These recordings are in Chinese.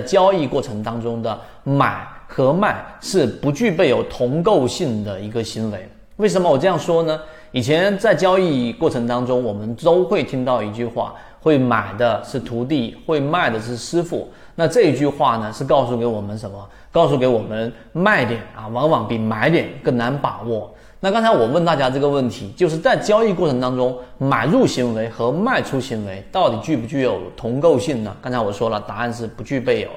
交易过程当中的买和卖是不具备有同构性的一个行为。为什么我这样说呢？以前在交易过程当中，我们都会听到一句话：会买的是徒弟，会卖的是师傅。那这一句话呢，是告诉给我们什么？告诉给我们卖点啊，往往比买点更难把握。那刚才我问大家这个问题，就是在交易过程当中，买入行为和卖出行为到底具不具有同构性呢？刚才我说了，答案是不具备有。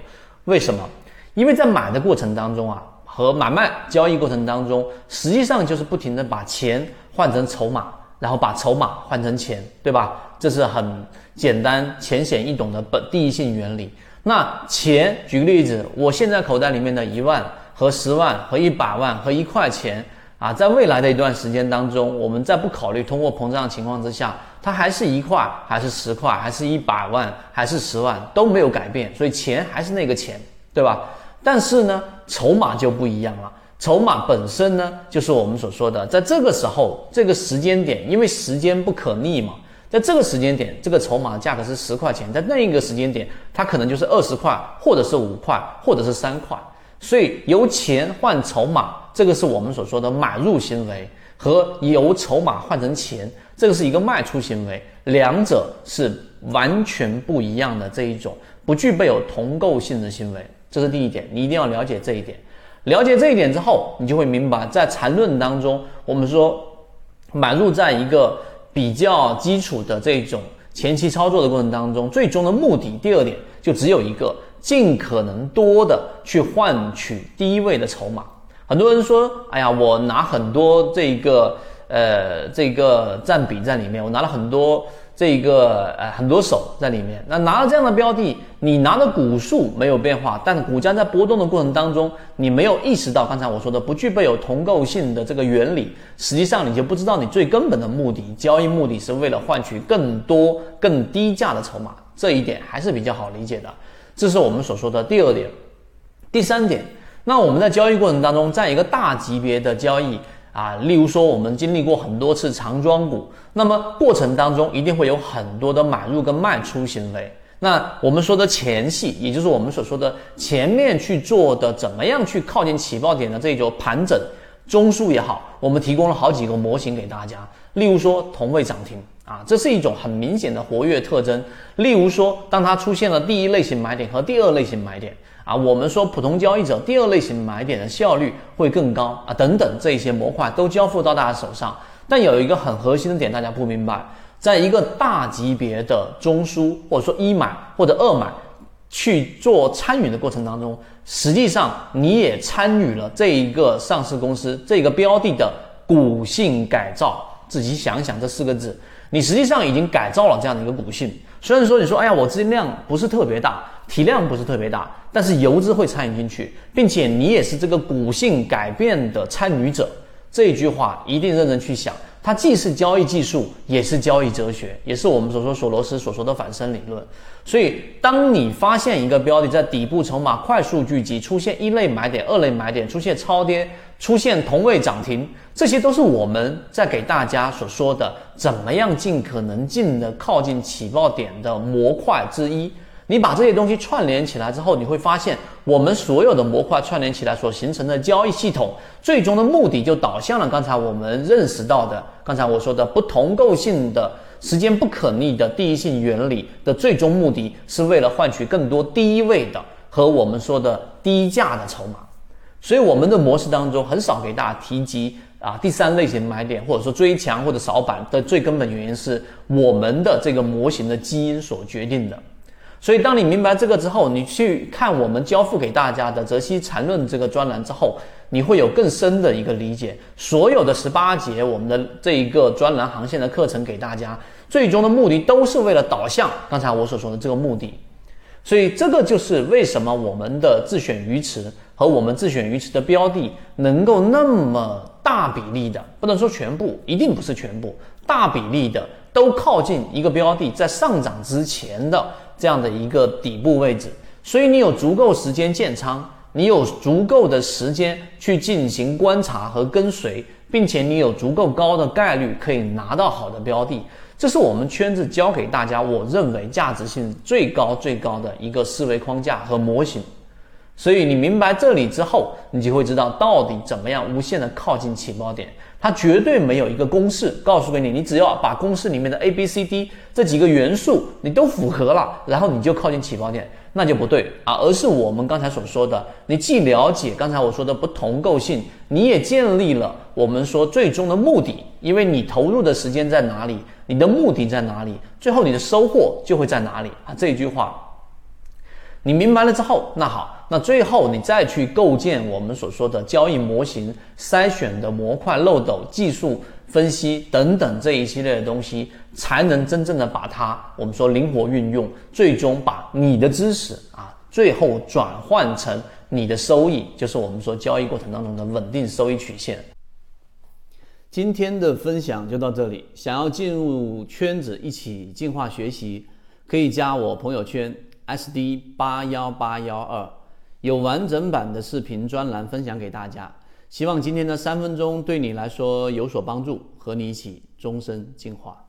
为什么？因为在买的过程当中啊，和买卖交易过程当中，实际上就是不停的把钱换成筹码，然后把筹码换成钱，对吧？这是很简单、浅显易懂的本第一性原理。那钱，举个例子，我现在口袋里面的一万和十万和一百万和一块钱。啊，在未来的一段时间当中，我们在不考虑通货膨胀的情况之下，它还是一块，还是十块，还是一百万，还是十万都没有改变，所以钱还是那个钱，对吧？但是呢，筹码就不一样了。筹码本身呢，就是我们所说的，在这个时候、这个时间点，因为时间不可逆嘛，在这个时间点，这个筹码的价格是十块钱，在那一个时间点，它可能就是二十块，或者是五块，或者是三块。所以由钱换筹码，这个是我们所说的买入行为，和由筹码换成钱，这个是一个卖出行为，两者是完全不一样的这一种，不具备有同构性的行为，这是第一点，你一定要了解这一点。了解这一点之后，你就会明白，在缠论当中，我们说买入在一个比较基础的这种前期操作的过程当中，最终的目的，第二点就只有一个。尽可能多的去换取低位的筹码。很多人说：“哎呀，我拿很多这个呃这个占比在里面，我拿了很多这个呃很多手在里面。那拿了这样的标的，你拿的股数没有变化，但股价在波动的过程当中，你没有意识到刚才我说的不具备有同构性的这个原理，实际上你就不知道你最根本的目的，交易目的是为了换取更多更低价的筹码。这一点还是比较好理解的。”这是我们所说的第二点，第三点。那我们在交易过程当中，在一个大级别的交易啊，例如说我们经历过很多次长庄股，那么过程当中一定会有很多的买入跟卖出行为。那我们说的前戏，也就是我们所说的前面去做的怎么样去靠近起爆点的这一种盘整中枢也好，我们提供了好几个模型给大家。例如说同位涨停。啊，这是一种很明显的活跃特征。例如说，当它出现了第一类型买点和第二类型买点啊，我们说普通交易者第二类型买点的效率会更高啊，等等这些模块都交付到大家手上。但有一个很核心的点，大家不明白，在一个大级别的中枢或者说一买或者二买去做参与的过程当中，实际上你也参与了这一个上市公司这个标的的股性改造。自己想想这四个字。你实际上已经改造了这样的一个股性，虽然说你说，哎呀，我资金量不是特别大，体量不是特别大，但是游资会参与进去，并且你也是这个股性改变的参与者，这一句话一定认真去想，它既是交易技术，也是交易哲学，也是我们所说索罗斯所说的反身理论。所以，当你发现一个标的在底部筹码快速聚集，出现一类买点、二类买点，出现超跌。出现同位涨停，这些都是我们在给大家所说的怎么样尽可能近的靠近起爆点的模块之一。你把这些东西串联起来之后，你会发现我们所有的模块串联起来所形成的交易系统，最终的目的就导向了刚才我们认识到的，刚才我说的不同构性的时间不可逆的第一性原理的最终目的是为了换取更多低位的和我们说的低价的筹码。所以我们的模式当中很少给大家提及啊第三类型买点或者说追强或者扫板的最根本原因是我们的这个模型的基因所决定的。所以当你明白这个之后，你去看我们交付给大家的《泽西缠论》这个专栏之后，你会有更深的一个理解。所有的十八节我们的这一个专栏航线的课程给大家，最终的目的都是为了导向刚才我所说的这个目的。所以这个就是为什么我们的自选鱼池和我们自选鱼池的标的能够那么大比例的，不能说全部，一定不是全部，大比例的都靠近一个标的在上涨之前的这样的一个底部位置。所以你有足够时间建仓，你有足够的时间去进行观察和跟随，并且你有足够高的概率可以拿到好的标的。这是我们圈子教给大家，我认为价值性最高最高的一个思维框架和模型。所以你明白这里之后，你就会知道到底怎么样无限的靠近起爆点。它绝对没有一个公式告诉给你，你只要把公式里面的 A、B、C、D 这几个元素你都符合了，然后你就靠近起爆点，那就不对啊。而是我们刚才所说的，你既了解刚才我说的不同构性，你也建立了我们说最终的目的，因为你投入的时间在哪里，你的目的在哪里，最后你的收获就会在哪里啊。这一句话。你明白了之后，那好，那最后你再去构建我们所说的交易模型、筛选的模块、漏斗、技术分析等等这一系列的东西，才能真正的把它我们说灵活运用，最终把你的知识啊，最后转换成你的收益，就是我们说交易过程当中的稳定收益曲线。今天的分享就到这里，想要进入圈子一起进化学习，可以加我朋友圈。SD 八幺八幺二有完整版的视频专栏分享给大家，希望今天的三分钟对你来说有所帮助，和你一起终身进化。